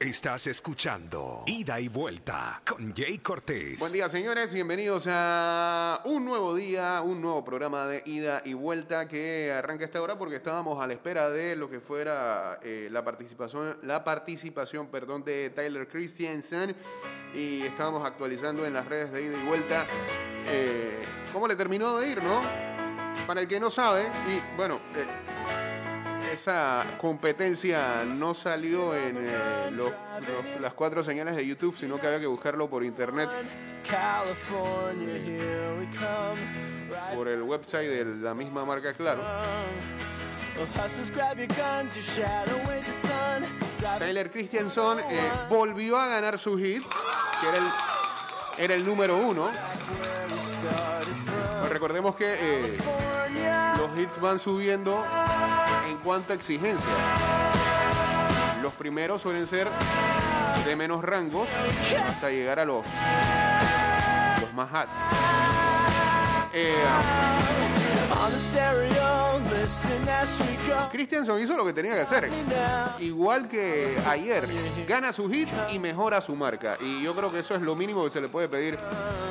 Estás escuchando Ida y Vuelta con Jay Cortés. Buen día, señores. Bienvenidos a un nuevo día, un nuevo programa de Ida y Vuelta que arranca esta hora porque estábamos a la espera de lo que fuera eh, la participación, la participación, perdón, de Tyler Christiansen y estábamos actualizando en las redes de Ida y Vuelta eh, cómo le terminó de ir, ¿no? Para el que no sabe y bueno. Eh, esa competencia no salió en eh, los- los- las cuatro señales de YouTube, sino que había que buscarlo por internet, por el website de la misma marca, claro. Drive Tyler Christiansen eh, volvió a ganar su hit, que era el, era el número uno. Recordemos que eh, los hits van subiendo en cuanto a exigencia. Los primeros suelen ser de menos rangos hasta llegar a los, los más hats. Eh, Christiansen hizo lo que tenía que hacer. Igual que ayer, gana su hit y mejora su marca. Y yo creo que eso es lo mínimo que se le puede pedir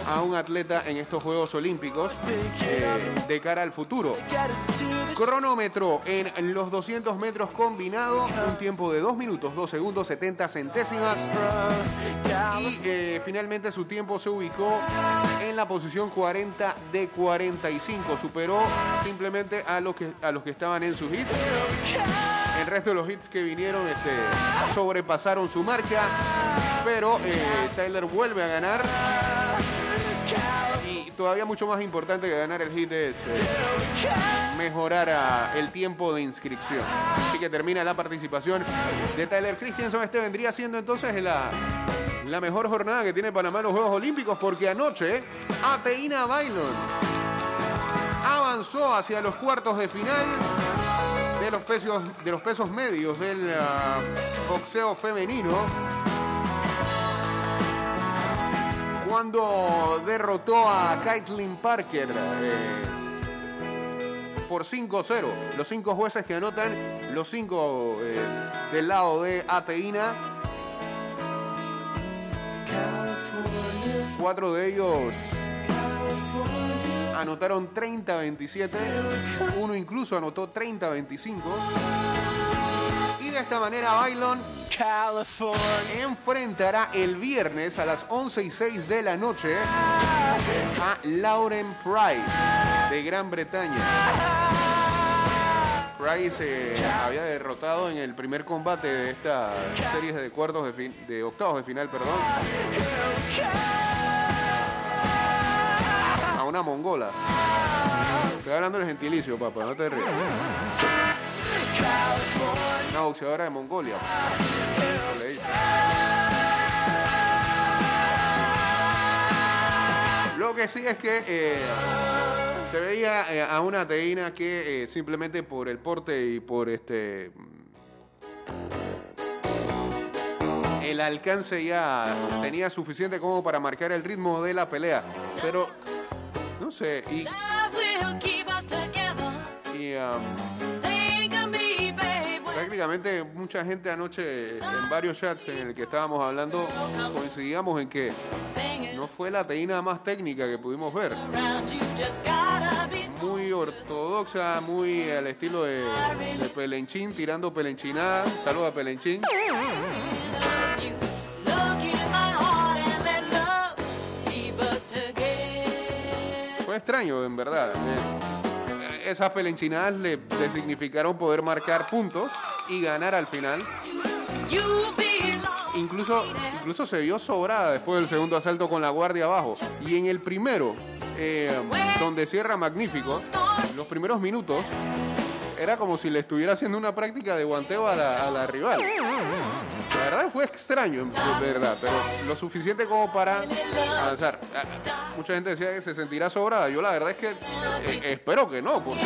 a un atleta en estos Juegos Olímpicos eh, de cara al futuro. Cronómetro en los 200 metros combinado, un tiempo de 2 minutos, 2 segundos, 70 centésimas. Y eh, finalmente su tiempo se ubicó en la posición 40 de 45. Superó simplemente a los que, a los que estaban en su hit. El resto de los hits que vinieron este, sobrepasaron su marca. Pero eh, Tyler vuelve a ganar. Y todavía mucho más importante que ganar el hit es eh, mejorar ah, el tiempo de inscripción. Así que termina la participación de Tyler Christiansen. Este vendría siendo entonces la, la mejor jornada que tiene Panamá en los Juegos Olímpicos porque anoche Ateína Bailon avanzó hacia los cuartos de final de los pesos, de los pesos medios del ah, boxeo femenino. Cuando derrotó a Kaitlyn Parker eh, por 5-0. Los cinco jueces que anotan, los cinco eh, del lado de Ateína. Cuatro de ellos anotaron 30-27. Uno incluso anotó 30-25. Y de esta manera Bailon California. enfrentará el viernes a las 11 y 6 de la noche a Lauren Price de Gran Bretaña. Price eh, había derrotado en el primer combate de esta serie de cuartos de, fin- de octavos de final, perdón, una mongola. Estoy hablando del gentilicio, papá, no te rías. Una boxeadora de Mongolia. Lo que sí es que eh, se veía eh, a una teína que eh, simplemente por el porte y por este el alcance ya tenía suficiente como para marcar el ritmo de la pelea. Pero no sé, y, y, um, prácticamente mucha gente anoche en varios chats en el que estábamos hablando coincidíamos en que no fue la teína más técnica que pudimos ver. Muy ortodoxa, muy al estilo de, de Pelenchín, tirando pelenchinada. Saludos a Pelenchín. Fue extraño, en verdad. Eh, esas pelenchinadas le, significaron poder marcar puntos y ganar al final. Incluso, incluso se vio sobrada después del segundo asalto con la guardia abajo. Y en el primero, eh, donde cierra magnífico, los primeros minutos, era como si le estuviera haciendo una práctica de guanteo a la rival. La verdad fue extraño, de verdad, pero lo suficiente como para avanzar. Ah, Mucha gente decía que se sentirá sobrada. Yo la verdad es que eh, espero que no, porque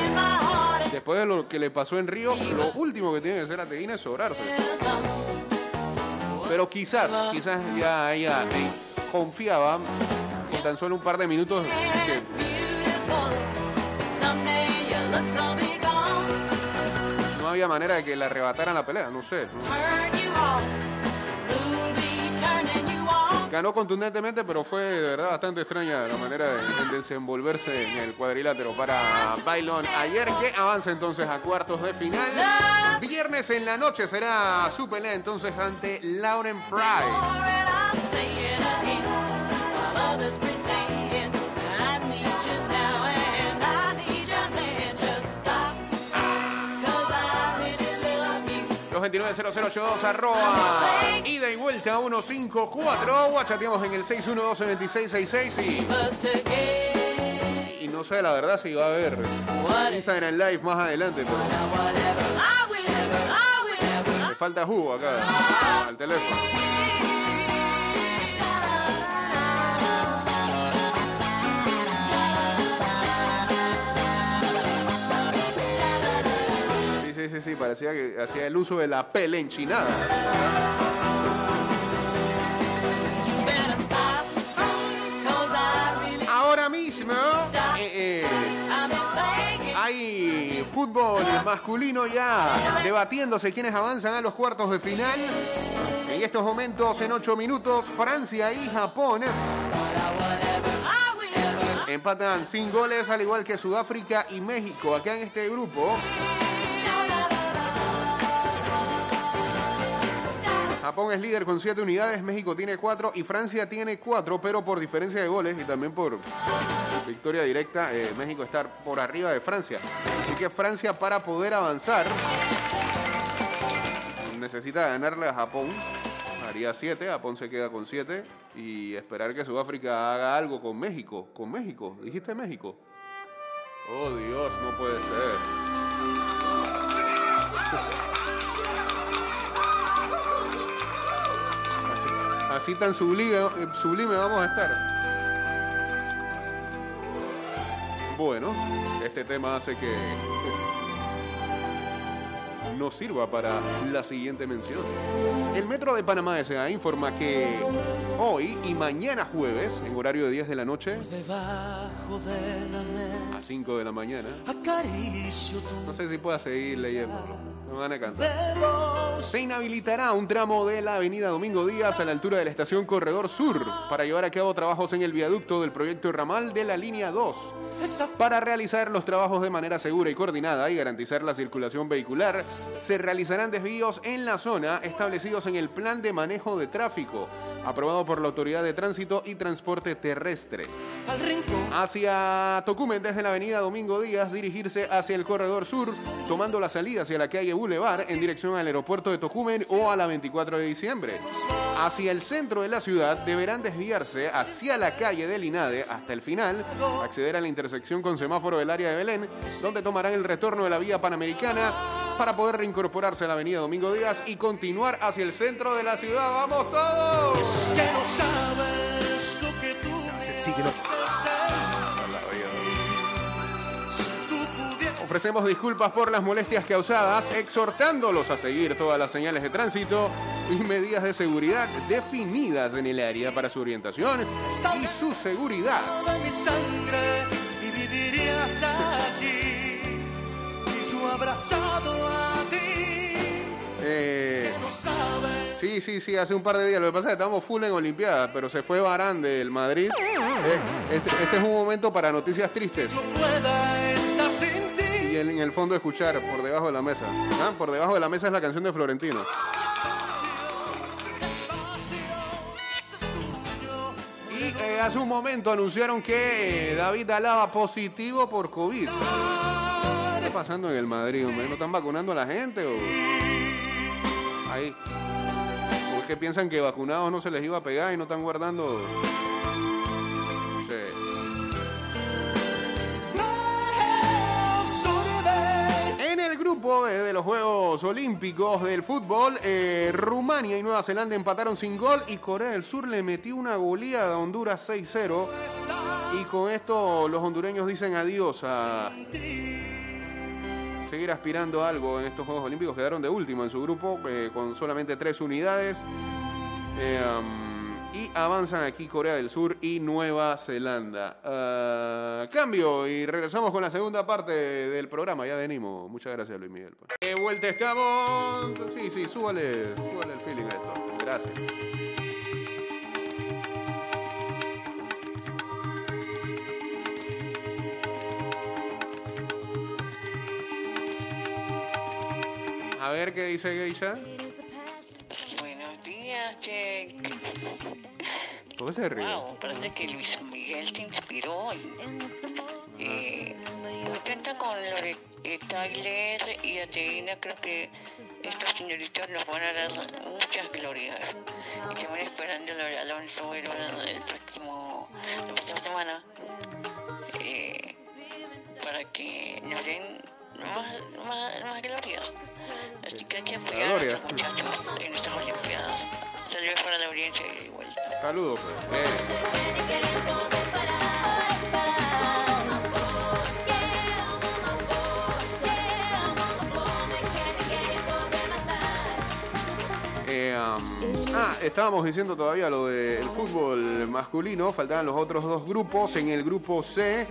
después de lo que le pasó en Río, lo último que tiene que hacer Ateína es sobrarse. Pero quizás, quizás ya ella eh, confiaba con tan solo un par de minutos que había manera de que le arrebataran la pelea, no sé. Ganó contundentemente, pero fue de verdad bastante extraña la manera de desenvolverse en el cuadrilátero para Bailon ayer, que avanza entonces a cuartos de final. Viernes en la noche será su pelea entonces ante Lauren Pride. 229-0082 arroba. Ida y vuelta 154. Guachateamos en el 612-2666 y, y no sé la verdad si va a haber Instagram Live más adelante. Pero... Me falta jugo acá al teléfono. Hacía el uso de la pelenchinada. Ahora mismo eh, eh, hay fútbol masculino ya debatiéndose quiénes avanzan a los cuartos de final. En estos momentos, en ocho minutos, Francia y Japón empatan sin goles, al igual que Sudáfrica y México. Acá en este grupo, Japón es líder con 7 unidades, México tiene 4 y Francia tiene 4, pero por diferencia de goles y también por victoria directa, eh, México está por arriba de Francia. Así que Francia para poder avanzar necesita ganarle a Japón. Haría 7, Japón se queda con 7 y esperar que Sudáfrica haga algo con México. Con México, dijiste México. Oh Dios, no puede ser. Así, tan sublime, sublime vamos a estar. Bueno, este tema hace que nos sirva para la siguiente mención. El Metro de Panamá S.A. informa que hoy y mañana jueves, en horario de 10 de la noche a 5 de la mañana, no sé si pueda seguir leyéndolo, me van a cantar. pelo Se inhabilitará un tramo de la avenida Domingo Díaz a la altura de la estación Corredor Sur para llevar a cabo trabajos en el viaducto del proyecto ramal de la línea 2. esa Para realizar los trabajos de manera segura y coordinada y garantizar la circulación vehicular, se realizarán desvíos en la zona establecidos en el Plan de Manejo de Tráfico, aprobado por la Autoridad de Tránsito y Transporte Terrestre. Hacia Tocumen, desde la avenida Domingo Díaz, dirigirse hacia el corredor sur, tomando la salida hacia la calle Boulevard en dirección al aeropuerto de Tocumen o a la 24 de diciembre. Hacia el centro de la ciudad deberán desviarse hacia la calle del INADE hasta el final, acceder a la intersección con semáforo del área de Belén, donde tomarán el retorno de la vía panamericana para poder reincorporarse a la avenida Domingo Díaz y continuar hacia el centro de la ciudad. ¡Vamos todos! que no sabes lo que tú Síguenos. Ofrecemos disculpas por las molestias causadas, exhortándolos a seguir todas las señales de tránsito y medidas de seguridad definidas en el área para su orientación y su seguridad. Eh, sí, sí, sí, hace un par de días. Lo que pasa es que estamos full en Olimpiadas, pero se fue Barán del Madrid. Eh, este, este es un momento para noticias tristes. no pueda estar sin en, el fondo escuchar por debajo de la mesa. Ah, Por debajo de la mesa es la canción de Florentino. Y eh, hace un momento anunciaron que eh, David Alaba positivo por COVID. ¿Qué está pasando en el Madrid, hombre? ¿No están vacunando a la gente o...? Ahí. ¿O es que piensan que vacunados no se les iba a pegar y no están guardando...? De los Juegos Olímpicos del fútbol, eh, Rumania y Nueva Zelanda empataron sin gol y Corea del Sur le metió una goleada a Honduras 6-0. Y con esto los hondureños dicen adiós a seguir aspirando a algo en estos Juegos Olímpicos. Quedaron de último en su grupo eh, con solamente tres unidades. Eh, y avanzan aquí Corea del Sur y Nueva Zelanda. Ah, cambio y regresamos con la segunda parte del programa. Ya venimos. Muchas gracias, Luis Miguel. Pues. De vuelta estamos. Sí, sí, súbale, súbale el feeling a esto. Gracias. A ver qué dice Geisha. ¿Por qué se ríe? Wow, parece que Luis Miguel te inspiró. Eh, contenta con lo de Tyler y Ateína, creo que estos señoritos nos van a dar muchas glorias. Y también esperando lo de Alonso el próximo, la próxima semana. eh, para que nos den más, más, más glorias. Así que hay que apoyar a nuestros muchachos en estas Olimpiadas. Saludos para la audiencia y de vuelta. Saludos. pues. Eh, eh, um, ah, estábamos diciendo todavía lo del fútbol masculino. Faltaban los otros dos grupos. En el grupo C,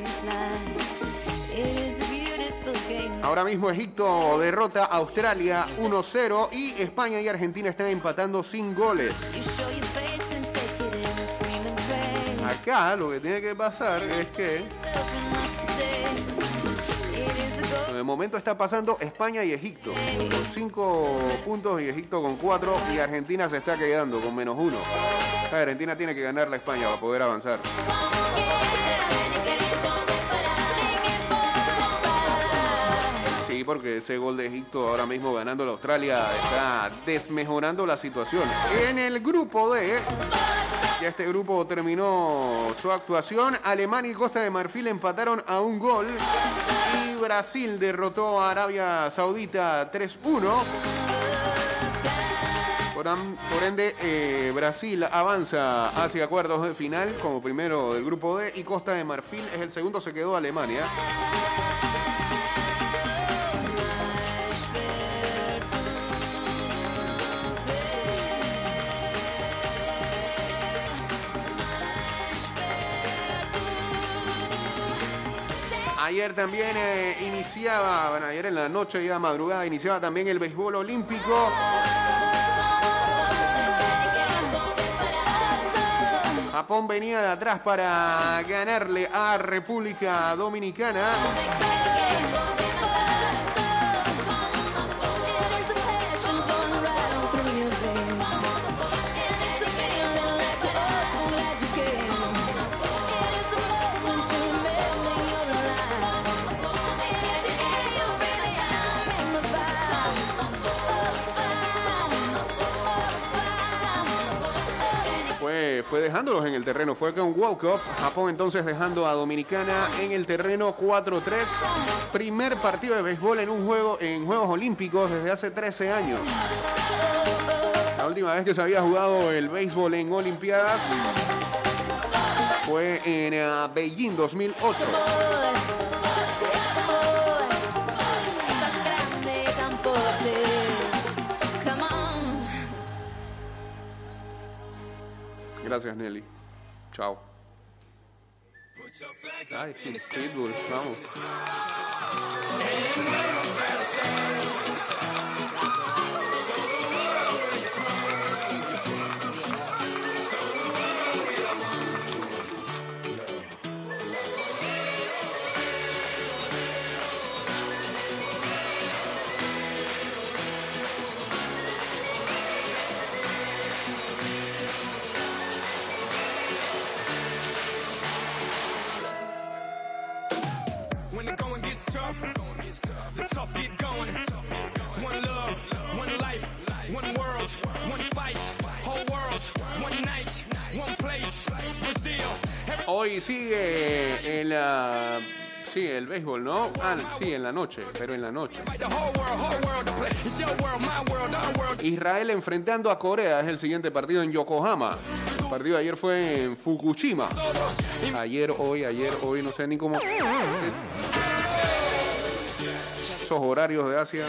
ahora mismo Egipto derrota a Australia 1-0 y España y Argentina están empatando sin goles. Acá lo que tiene que pasar es que de momento está pasando España y Egipto con 5 puntos y Egipto con 4 y Argentina se está quedando con menos 1. Argentina tiene que ganar la España para poder avanzar. Porque ese gol de Egipto ahora mismo ganando la Australia está desmejorando la situación. En el grupo D, ya este grupo terminó su actuación. Alemania y Costa de Marfil empataron a un gol. Y Brasil derrotó a Arabia Saudita 3-1. Por, am- por ende, eh, Brasil avanza hacia cuartos de final como primero del grupo D y Costa de Marfil es el segundo, se quedó Alemania. Ayer también eh, iniciaba, bueno, ayer en la noche y a madrugada iniciaba también el béisbol olímpico. Japón venía de atrás para ganarle a República Dominicana. Dejándolos en el terreno, fue con walk-off. Japón entonces dejando a Dominicana en el terreno 4-3. Primer partido de béisbol en un juego en Juegos Olímpicos desde hace 13 años. La última vez que se había jugado el béisbol en Olimpiadas fue en eh, Beijing 2008. Gracias, Nelly. Chao. Ay, Pitbull, vamos. When Hoy sigue en la... Sí, el béisbol, ¿no? Ah, sí, en la noche, pero en la noche. Israel enfrentando a Corea es el siguiente partido en Yokohama. El partido de ayer fue en Fukushima. Ayer, hoy, ayer, hoy, no sé ni cómo. Esos horarios de Asia.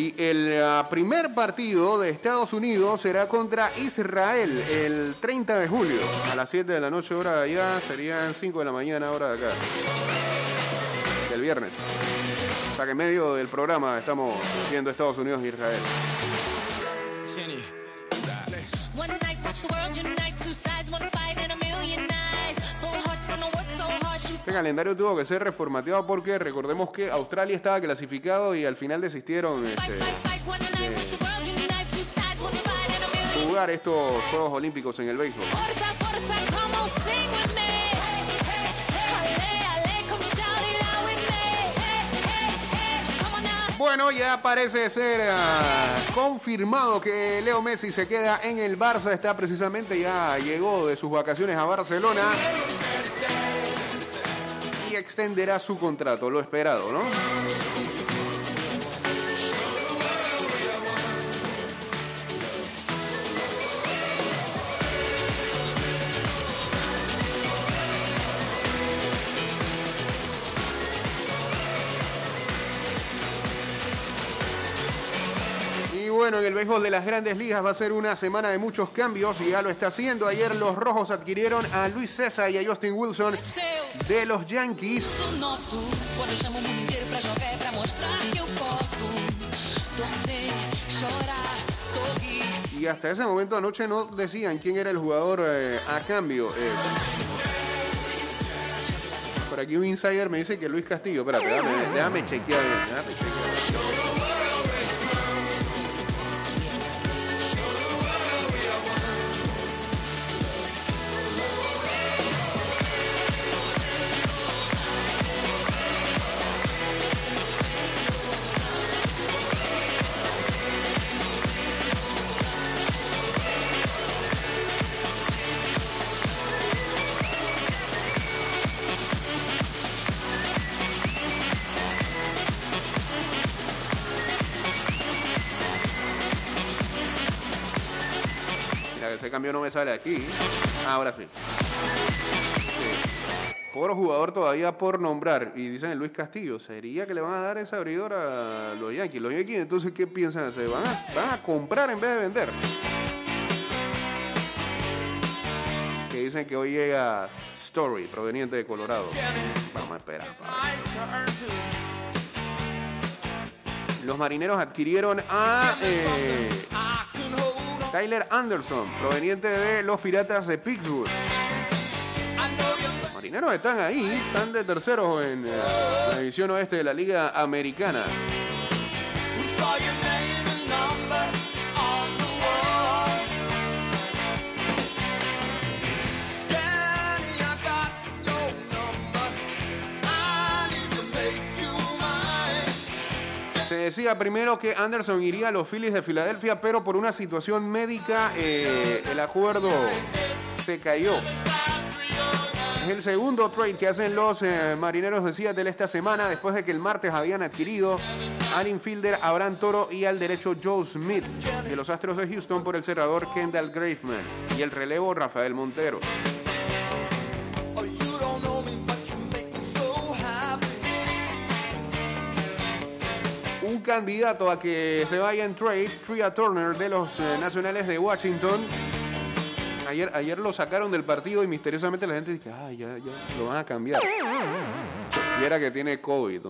Y el ah, primer partido de Estados Unidos será contra Israel el 30 de julio. A las 7 de la noche hora de allá serían 5 de la mañana hora de acá. Del viernes. O sea que en medio del programa estamos viendo Estados Unidos e Israel. Jenny. One night, watch the world unite. Two sides, one Este calendario tuvo que ser reformateado porque recordemos que Australia estaba clasificado y al final desistieron este, jugar estos Juegos Olímpicos en el béisbol. Bueno, ya parece ser ah, confirmado que Leo Messi se queda en el Barça. Está precisamente, ya llegó de sus vacaciones a Barcelona. Extenderá su contrato, lo esperado, ¿no? Bueno, en el béisbol de las grandes ligas va a ser una semana de muchos cambios y ya lo está haciendo. Ayer los rojos adquirieron a Luis César y a Justin Wilson de los Yankees. Y hasta ese momento anoche no decían quién era el jugador eh, a cambio. eh. por aquí un insider me dice que Luis Castillo. Espérate, déjame chequear. Ese cambio no me sale aquí. Ahora sí. Por jugador todavía por nombrar. Y dicen Luis Castillo. ¿Sería que le van a dar ese abridor a los Yankees? Los Yankees, entonces, ¿qué piensan hacer? ¿Van a, comprar en vez de vender? Que dicen que hoy llega Story, proveniente de Colorado. Vamos a esperar. Los marineros adquirieron a eh, Tyler Anderson, proveniente de los Piratas de Pittsburgh. Marineros están ahí, están de terceros en eh, la división oeste de la Liga Americana. Decía primero que Anderson iría a los Phillies de Filadelfia, pero por una situación médica eh, el acuerdo se cayó. Es el segundo trade que hacen los eh, marineros de Seattle esta semana, después de que el martes habían adquirido al infielder Abraham Toro y al derecho Joe Smith de los Astros de Houston por el cerrador Kendall Graveman y el relevo Rafael Montero. Candidato a que se vaya en trade, Tria Turner de los eh, Nacionales de Washington. Ayer, ayer lo sacaron del partido y misteriosamente la gente dice, ah, ya, ya, lo van a cambiar. Y era que tiene COVID.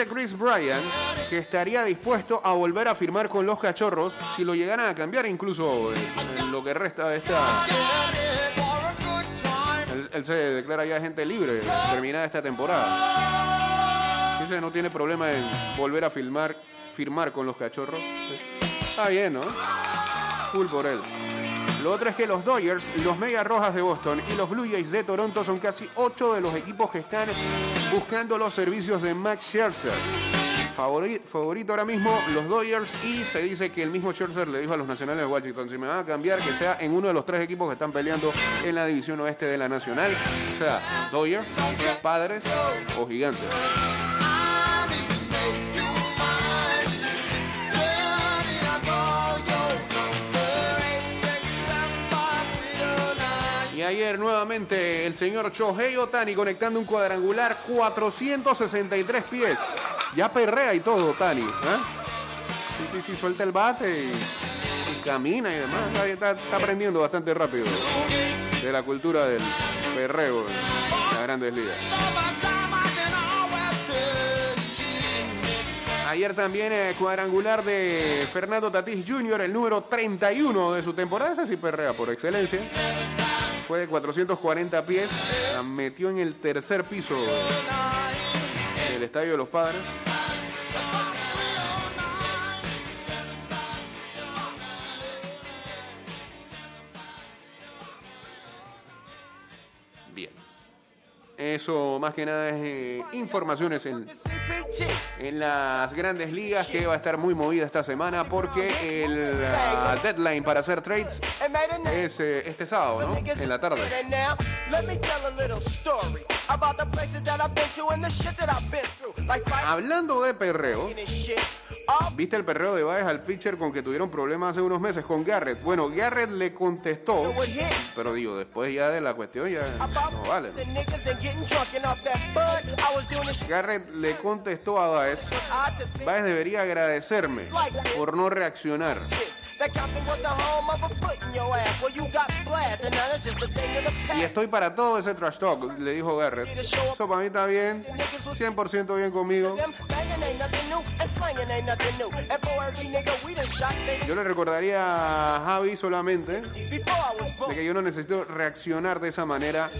Dice Chris Bryan que estaría dispuesto a volver a firmar con los cachorros si lo llegaran a cambiar incluso lo que resta de esta... Él, se declara ya agente libre terminada esta temporada. Dice no tiene problema en volver a firmar con los cachorros. Está bien, ¿no? Full por él. Lo otro es que los Dodgers, los Medias Rojas de Boston y los Blue Jays de Toronto son casi ocho de los equipos que están buscando los servicios de Max Scherzer. Favori- favorito ahora mismo los Dodgers y se dice que el mismo Scherzer le dijo a los Nacionales de Washington, si me van a cambiar, que sea en uno de los tres equipos que están peleando en la división oeste de la Nacional, o sea, Dodgers, Padres o Gigantes. Ayer nuevamente el señor Shohei Otani conectando un cuadrangular 463 pies. Ya perrea y todo, Otani. ¿eh? Sí, sí, sí, suelta el bate y, camina y demás. Está- está aprendiendo bastante rápido de la cultura del perreo en las grandes ligas. Ayer también eh, cuadrangular de Fernando Tatís Jr., el número 31 de su temporada. Ese sí perrea por excelencia. Fue de 440 pies. La metió en el tercer piso del Estadio de los Padres. Bien. Eso más que nada es eh, informaciones en, en las grandes ligas que va a estar muy movida esta semana porque el ah, deadline para hacer trades es eh, este sábado, ¿no? En la tarde. Hablando de perreo, ¿viste el perreo de Baez al pitcher con que tuvieron problemas hace unos meses con Garrett? Bueno, Garrett le contestó, pero digo, después ya de la cuestión ya no vale. Garrett le contestó a Baez, Baez debería agradecerme por no reaccionar. Y estoy para todo ese trash talk, le dijo Garrett. Eso para mí está bien, 100% bien conmigo. Yo le recordaría a Javi solamente de que yo no necesito reaccionar de esa manera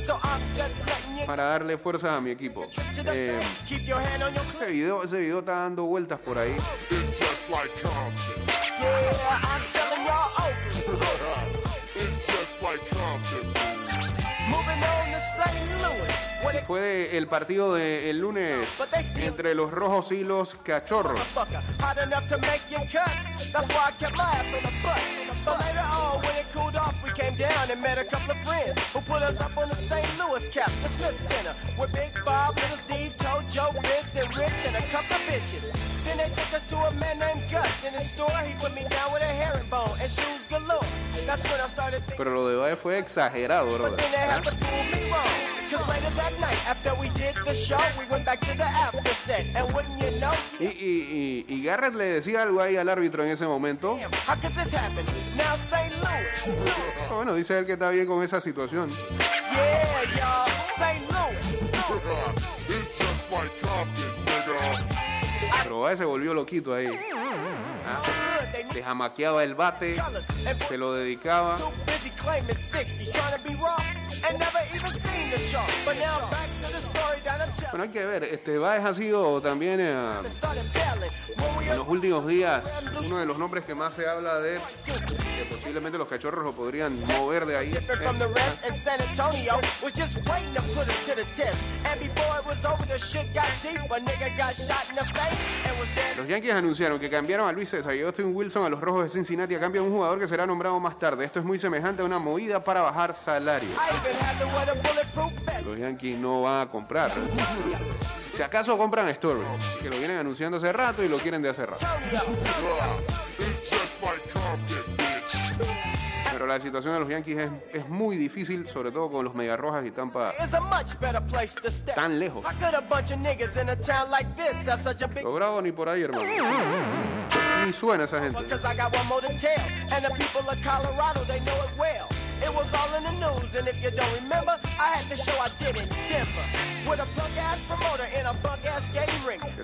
para darle fuerza a mi equipo. Eh, ese, video, ese video está dando vueltas por ahí. Fue de- el partido del lunes entre los rojos y los cachorros. Then they took us to a man named Gus in the store. He put me down with a herringbone and shoes galore. That's when I started. Pero lo de Baez fue exagerado, brother. Then they had to prove me wrong. Cause later that night, after we did the show, we went back to the after set. And wouldn't you know, Y, y- y- y Garrett le decía algo ahí al árbitro en ese momento. damn, how could this happen? Now St. Louis. Bueno, dice él que está bien con esa situación. Pero Baez se volvió loquito ahí. ¿Ah? Le jamaqueaba el bate, se lo dedicaba. and never even seen the show. But now back Bueno, hay que ver, este Baez ha sido también eh, en los últimos días uno de los nombres que más se habla de que posiblemente los cachorros lo podrían mover de ahí. Los Yankees anunciaron que cambiaron a Luis César y Austin Wilson a los Rojos de Cincinnati a cambio de un jugador que será nombrado más tarde. Esto es muy semejante a una movida para bajar vest. Los Yankees no van a comprar. Si acaso compran a Story, que lo vienen anunciando hace rato y lo quieren de hace rato. Pero la situación de los Yankees es, es muy difícil, sobre todo con los Rojas y Tampa tan lejos. How could a bunch of niggas in a town like this have such a big Lo bravo ni por ahí, hermano. Ni suena esa gente.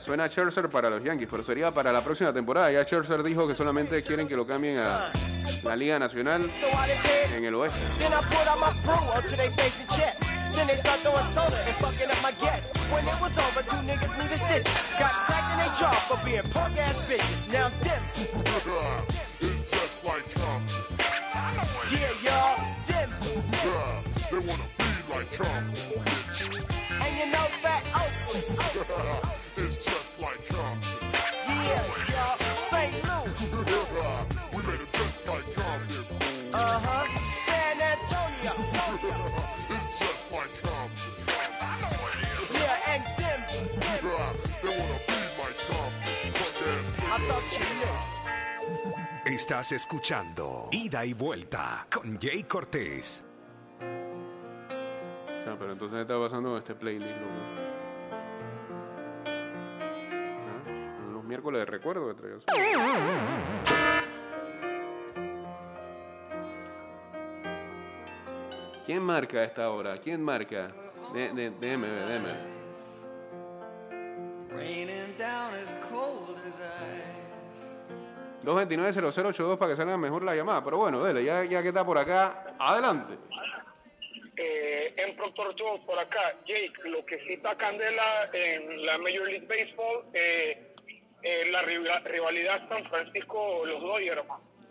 Suena Scherzer para los Yankees, pero sería para la próxima temporada. Ya Scherzer dijo que solamente quieren que lo cambien a la Liga Nacional en el oeste. Estás escuchando Ida y Vuelta con Jay Cortés. sea, pero entonces ¿qué está pasando este playlist, loco? ¿Ah? Los miércoles de recuerdo que traigo. ¿Quién marca a esta hora? ¿Quién marca? Déjeme déjeme. 229-0082 para que salga mejor la llamada. Pero bueno, dele, ya, ya que está por acá, adelante. Eh, en Proctor Joe por acá, Jake, lo que cita Candela en la Major League Baseball, eh, eh, la rival- rivalidad San Francisco-los Dodgers.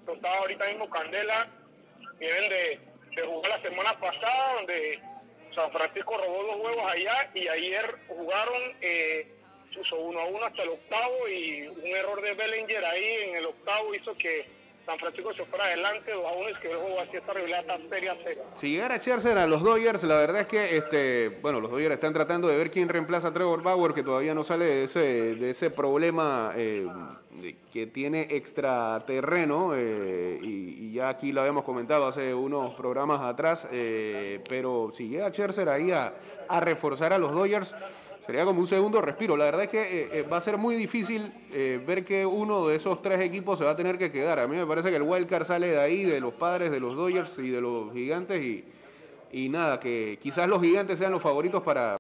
Yo estaba ahorita mismo Candela, vienen de, de jugar la semana pasada, donde San Francisco robó dos huevos allá y ayer jugaron, eh, usó uno a uno hasta el octavo y un error de Bellinger ahí en el octavo hizo que San Francisco se fuera adelante dos a uno y que el juego así esta rivalidad tan seria seria. Si llegara Scherzer a los Dodgers, la verdad es que, este, bueno, los Dodgers están tratando de ver quién reemplaza a Trevor Bauer, que todavía no sale de ese, de ese problema eh, que tiene extraterreno, eh, y, ya aquí lo habíamos comentado hace unos programas atrás, eh, pero si llega Scherzer ahí a reforzar a los Dodgers, sería como un segundo respiro. La verdad es que eh, eh, va a ser muy difícil eh, ver que uno de esos tres equipos se va a tener que quedar. A mí me parece que el wildcard sale de ahí, de los padres, de los Dodgers y de los gigantes y, y nada, que quizás los gigantes sean los favoritos para,